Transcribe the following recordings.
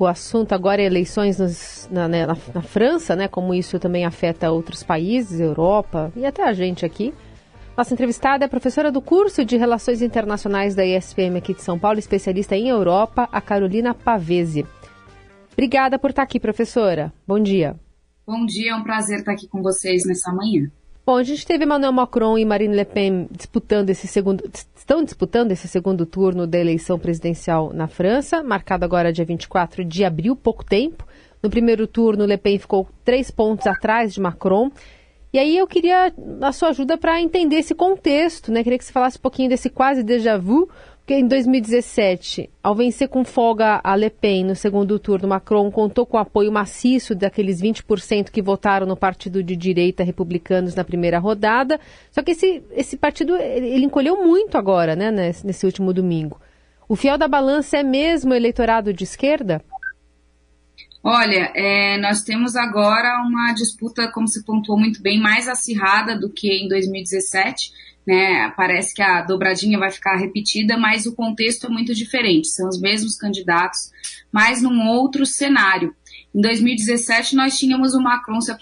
O assunto agora é eleições nos, na, né, na, na, França, né? Como isso também afeta outros países, Europa e até a gente aqui. Nossa entrevistada é professora do curso de Relações Internacionais da ESPM aqui de São Paulo, especialista em Europa, a Carolina Pavese. Obrigada por estar aqui, professora. Bom dia. Bom dia, é um prazer estar aqui com vocês nessa manhã. Bom, a gente teve Emmanuel Macron e Marine Le Pen disputando esse segundo, estão disputando esse segundo turno da eleição presidencial na França, marcado agora dia 24 de abril, pouco tempo. No primeiro turno, Le Pen ficou três pontos atrás de Macron. E aí eu queria a sua ajuda para entender esse contexto, né? Queria que você falasse um pouquinho desse quase déjà vu porque em 2017, ao vencer com folga a Le Pen no segundo turno, Macron contou com o apoio maciço daqueles 20% que votaram no partido de direita republicanos na primeira rodada. Só que esse, esse partido ele encolheu muito agora, né, nesse, nesse último domingo. O fiel da balança é mesmo o eleitorado de esquerda? Olha, é, nós temos agora uma disputa, como se pontuou muito bem, mais acirrada do que em 2017 né? Parece que a dobradinha vai ficar repetida, mas o contexto é muito diferente. São os mesmos candidatos, mas num outro cenário. Em 2017, nós tínhamos o Macron se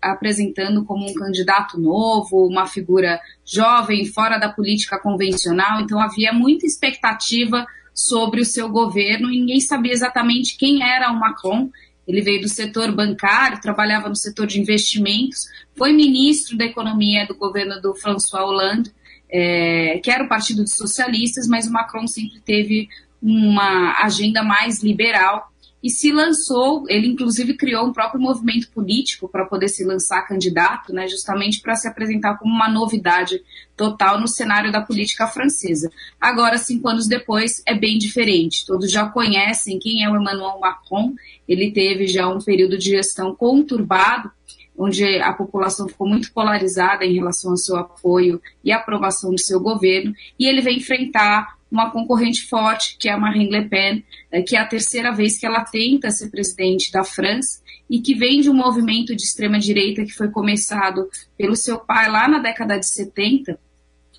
apresentando como um candidato novo, uma figura jovem, fora da política convencional, então havia muita expectativa sobre o seu governo e ninguém sabia exatamente quem era o Macron. Ele veio do setor bancário, trabalhava no setor de investimentos, foi ministro da Economia do governo do François Hollande, é, que era o Partido dos Socialistas, mas o Macron sempre teve uma agenda mais liberal e se lançou, ele inclusive criou um próprio movimento político para poder se lançar candidato, né, justamente para se apresentar como uma novidade total no cenário da política francesa. Agora, cinco anos depois, é bem diferente. Todos já conhecem quem é o Emmanuel Macron, ele teve já um período de gestão conturbado, onde a população ficou muito polarizada em relação ao seu apoio e aprovação do seu governo, e ele vem enfrentar uma concorrente forte, que é a Marine Le Pen, é, que é a terceira vez que ela tenta ser presidente da França e que vem de um movimento de extrema-direita que foi começado pelo seu pai lá na década de 70,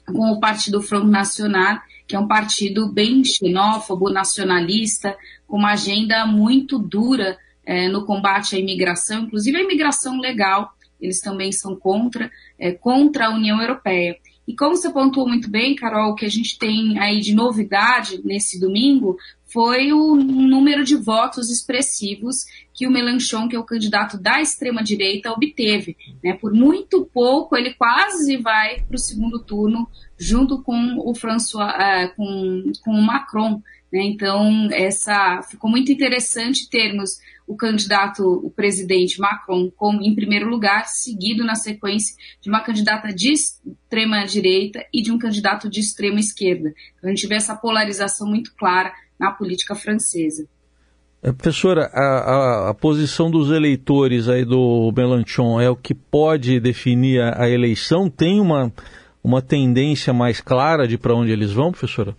com o Partido Front National, que é um partido bem xenófobo, nacionalista, com uma agenda muito dura é, no combate à imigração, inclusive a imigração legal, eles também são contra, é, contra a União Europeia. E como você pontuou muito bem, Carol, o que a gente tem aí de novidade nesse domingo foi o número de votos expressivos que o Melanchon, que é o candidato da extrema-direita, obteve. Né? Por muito pouco, ele quase vai para o segundo turno junto com o François, uh, com, com o Macron. Né? Então, essa ficou muito interessante termos o candidato, o presidente Macron, como em primeiro lugar, seguido na sequência de uma candidata de extrema direita e de um candidato de extrema esquerda. Então, a gente vê essa polarização muito clara na política francesa. É, professora, a, a, a, posição dos eleitores aí do Mélenchon é o que pode definir a, a eleição? Tem uma, uma tendência mais clara de para onde eles vão, professora?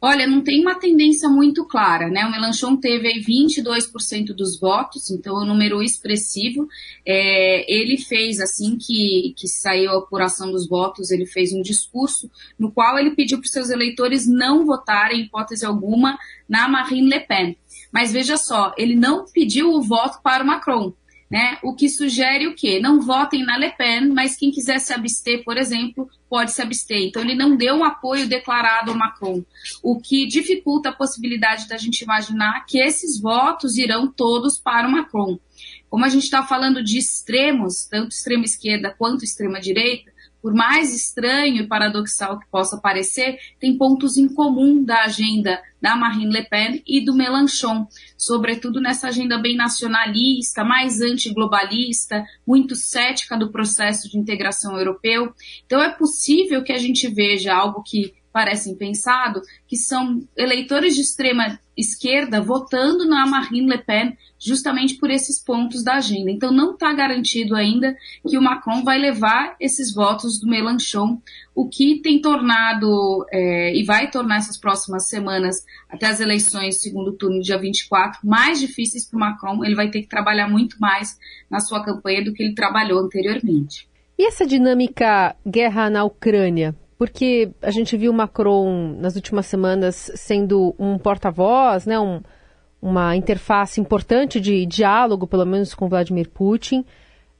Olha, não tem uma tendência muito clara, né? O Melanchon teve aí 22% dos votos, então é um número expressivo. É, ele fez, assim que, que saiu a apuração dos votos, ele fez um discurso no qual ele pediu para os seus eleitores não votarem, em hipótese alguma, na Marine Le Pen. Mas veja só, ele não pediu o voto para o Macron. Né? O que sugere o quê? Não votem na Le Pen, mas quem quiser se abster, por exemplo, pode se abster. Então, ele não deu um apoio declarado ao Macron, o que dificulta a possibilidade da gente imaginar que esses votos irão todos para o Macron. Como a gente está falando de extremos, tanto extrema esquerda quanto extrema direita, por mais estranho e paradoxal que possa parecer, tem pontos em comum da agenda da Marine Le Pen e do Mélenchon, sobretudo nessa agenda bem nacionalista, mais antiglobalista, muito cética do processo de integração europeu. Então é possível que a gente veja algo que parece impensado, que são eleitores de extrema esquerda votando na Marine Le Pen justamente por esses pontos da agenda. Então não está garantido ainda que o Macron vai levar esses votos do Mélenchon, o que tem tornado é, e vai tornar essas próximas semanas até as eleições segundo turno dia 24 mais difíceis para o Macron. Ele vai ter que trabalhar muito mais na sua campanha do que ele trabalhou anteriormente. E essa dinâmica guerra na Ucrânia? Porque a gente viu Macron nas últimas semanas sendo um porta-voz, né, um, uma interface importante de diálogo, pelo menos com Vladimir Putin.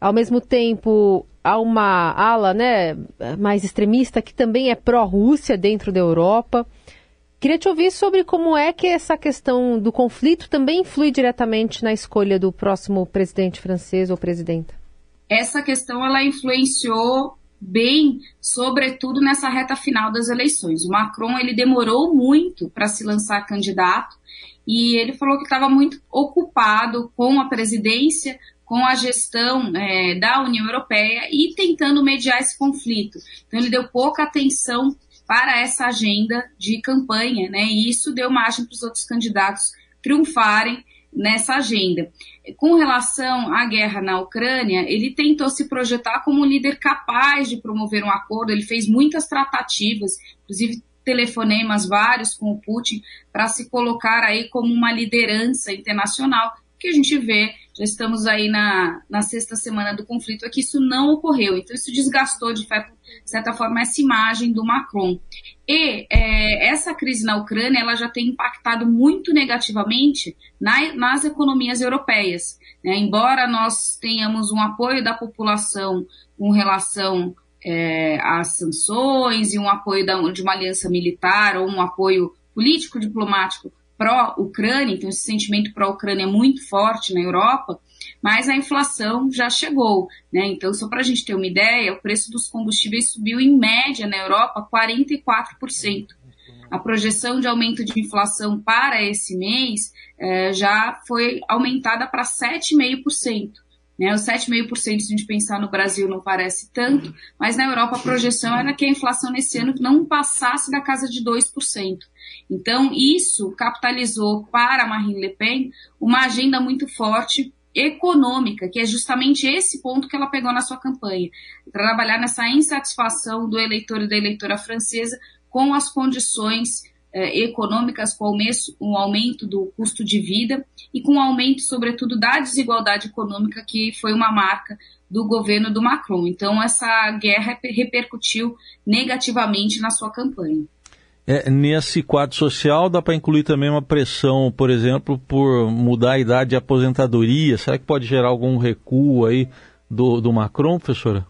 Ao mesmo tempo, há uma ala né, mais extremista que também é pró-Rússia dentro da Europa. Queria te ouvir sobre como é que essa questão do conflito também influi diretamente na escolha do próximo presidente francês ou presidenta. Essa questão ela influenciou bem, sobretudo nessa reta final das eleições. O Macron ele demorou muito para se lançar candidato e ele falou que estava muito ocupado com a presidência, com a gestão é, da União Europeia e tentando mediar esse conflito. Então ele deu pouca atenção para essa agenda de campanha, né? E isso deu margem para os outros candidatos triunfarem nessa agenda. Com relação à guerra na Ucrânia, ele tentou se projetar como um líder capaz de promover um acordo, ele fez muitas tratativas, inclusive telefonemas vários com o Putin para se colocar aí como uma liderança internacional, que a gente vê, já estamos aí na, na sexta semana do conflito, é que isso não ocorreu. Então isso desgastou de certa forma essa imagem do Macron. E é, essa crise na Ucrânia ela já tem impactado muito negativamente na, nas economias europeias. Né? Embora nós tenhamos um apoio da população com relação é, às sanções e um apoio da, de uma aliança militar ou um apoio político-diplomático pró-Ucrânia, então esse sentimento pró-Ucrânia é muito forte na Europa, mas a inflação já chegou. Né? Então, só para a gente ter uma ideia, o preço dos combustíveis subiu em média na Europa 44%. A projeção de aumento de inflação para esse mês eh, já foi aumentada para 7,5%. Né, os 7,5%, se a gente pensar no Brasil, não parece tanto, mas na Europa a projeção era que a inflação nesse ano não passasse da casa de 2%. Então, isso capitalizou para Marine Le Pen uma agenda muito forte econômica, que é justamente esse ponto que ela pegou na sua campanha, trabalhar nessa insatisfação do eleitor e da eleitora francesa com as condições eh, econômicas, com o aumento do custo de vida e com o aumento, sobretudo, da desigualdade econômica, que foi uma marca do governo do Macron. Então, essa guerra repercutiu negativamente na sua campanha. É, nesse quadro social, dá para incluir também uma pressão, por exemplo, por mudar a idade de aposentadoria. Será que pode gerar algum recuo aí do, do Macron, professora?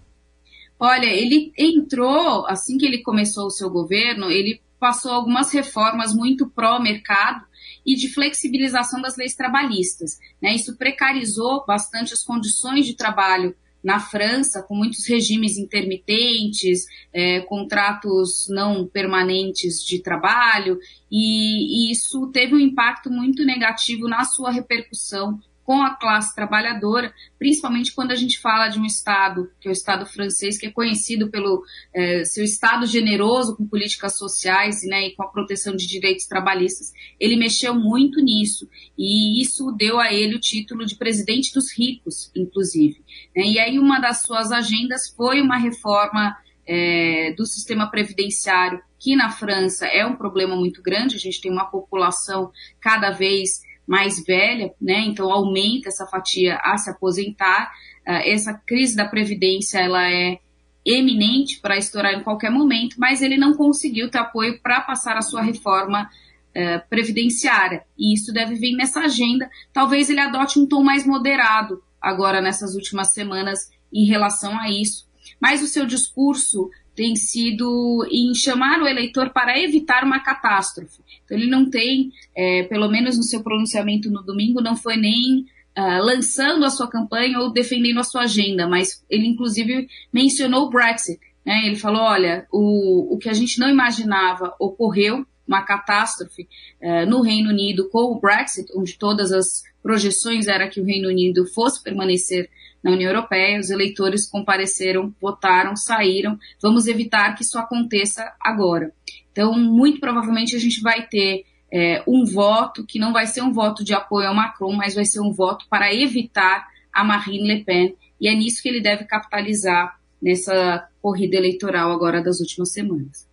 Olha, ele entrou, assim que ele começou o seu governo, ele passou algumas reformas muito pró-mercado e de flexibilização das leis trabalhistas. Né? Isso precarizou bastante as condições de trabalho na França, com muitos regimes intermitentes, é, contratos não permanentes de trabalho, e, e isso teve um impacto muito negativo na sua repercussão com a classe trabalhadora, principalmente quando a gente fala de um Estado, que é o Estado francês, que é conhecido pelo é, seu Estado generoso com políticas sociais né, e com a proteção de direitos trabalhistas. Ele mexeu muito nisso e isso deu a ele o título de presidente dos ricos, inclusive. Né? E aí uma das suas agendas foi uma reforma é, do sistema previdenciário, que na França é um problema muito grande, a gente tem uma população cada vez mais velha, né? Então aumenta essa fatia a se aposentar. Uh, essa crise da previdência ela é eminente para estourar em qualquer momento, mas ele não conseguiu ter apoio para passar a sua reforma uh, previdenciária. E isso deve vir nessa agenda. Talvez ele adote um tom mais moderado agora nessas últimas semanas em relação a isso. Mas o seu discurso tem sido em chamar o eleitor para evitar uma catástrofe. Então, ele não tem, é, pelo menos no seu pronunciamento no domingo, não foi nem uh, lançando a sua campanha ou defendendo a sua agenda, mas ele, inclusive, mencionou o Brexit. Né? Ele falou: olha, o, o que a gente não imaginava ocorreu, uma catástrofe uh, no Reino Unido com o Brexit, onde todas as projeções era que o Reino Unido fosse permanecer na União Europeia, os eleitores compareceram, votaram, saíram. Vamos evitar que isso aconteça agora. Então, muito provavelmente a gente vai ter é, um voto que não vai ser um voto de apoio ao Macron, mas vai ser um voto para evitar a Marine Le Pen. E é nisso que ele deve capitalizar nessa corrida eleitoral agora das últimas semanas.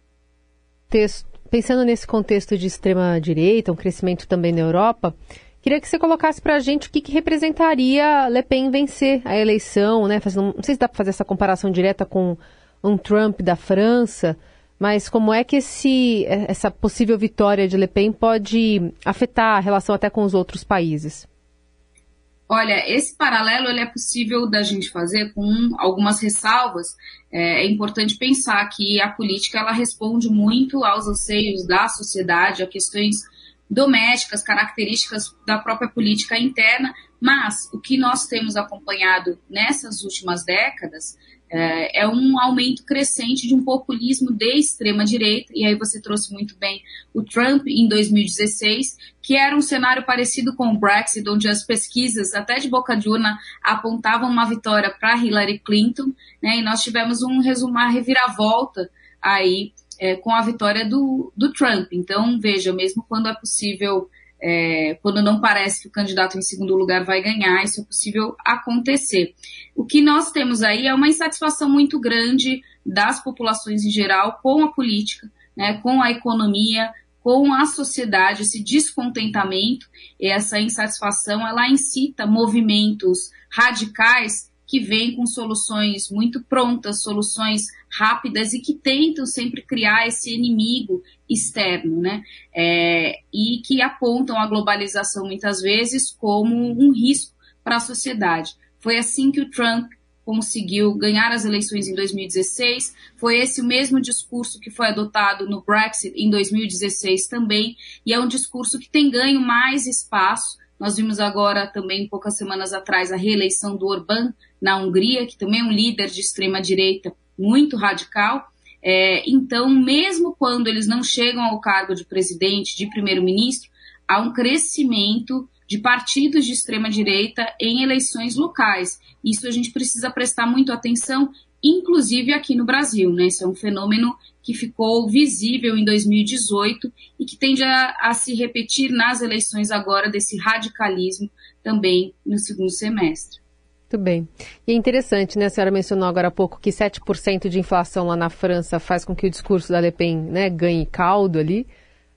Texto. Pensando nesse contexto de extrema direita, um crescimento também na Europa, Queria que você colocasse para a gente o que, que, representaria Le Pen vencer a eleição, né? Fazendo, não sei se dá para fazer essa comparação direta com um Trump da França, mas como é que esse, essa possível vitória de Le Pen pode afetar a relação até com os outros países? Olha, esse paralelo ele é possível da gente fazer com algumas ressalvas. É, é, importante pensar que a política ela responde muito aos anseios da sociedade, a questões domésticas, características da própria política interna, mas o que nós temos acompanhado nessas últimas décadas é, é, um aumento crescente de um populismo de extrema direita, e aí você trouxe muito bem o Trump em 2016, que era um cenário parecido com o Brexit, onde as pesquisas, até de boca de urna, apontavam uma vitória para Hillary Clinton, né, e nós tivemos um resumar reviravolta aí é, com a vitória do, do Trump. Então, veja, mesmo quando é possível é, quando não parece que o candidato em segundo lugar vai ganhar, isso é possível acontecer. O que nós temos aí é uma insatisfação muito grande das populações em geral com a política, né, com a economia, com a sociedade, esse descontentamento, essa insatisfação, ela incita movimentos radicais que vêm com soluções muito prontas, soluções rápidas e que tentam sempre criar esse inimigo externo, né? É, e que apontam a globalização muitas vezes como um risco para a sociedade. Foi assim que o Trump conseguiu ganhar as eleições em 2016. Foi esse o mesmo discurso que foi adotado no Brexit em 2016 também, e é um discurso que tem ganho mais espaço. Nós vimos agora também, poucas semanas atrás, a reeleição do Orbán na Hungria, que também é um líder de extrema direita muito radical. É, então, mesmo quando eles não chegam ao cargo de presidente, de primeiro-ministro, há um crescimento de partidos de extrema-direita em eleições locais. Isso a gente precisa prestar muito atenção, inclusive aqui no Brasil. Né? Isso é um fenômeno que ficou visível em 2018 e que tende a, a se repetir nas eleições agora desse radicalismo também no segundo semestre. Muito bem. E é interessante, né? A senhora mencionou agora há pouco que 7% de inflação lá na França faz com que o discurso da Le Pen né, ganhe caldo ali.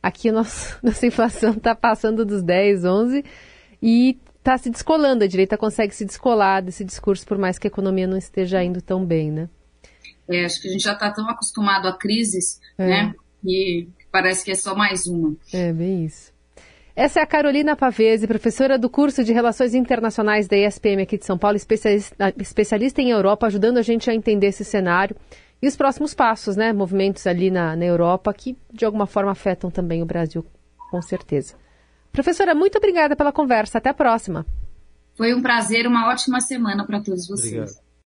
Aqui a nossa, nossa inflação está passando dos 10, 11 e está se descolando. A direita consegue se descolar desse discurso, por mais que a economia não esteja indo tão bem, né? É, acho que a gente já está tão acostumado a crises, é. né? E parece que é só mais uma. É, bem isso. Essa é a Carolina Pavese, professora do curso de Relações Internacionais da ESPM aqui de São Paulo, especialista, especialista em Europa, ajudando a gente a entender esse cenário e os próximos passos, né? Movimentos ali na, na Europa que de alguma forma afetam também o Brasil, com certeza. Professora, muito obrigada pela conversa. Até a próxima. Foi um prazer, uma ótima semana para todos vocês. Obrigado.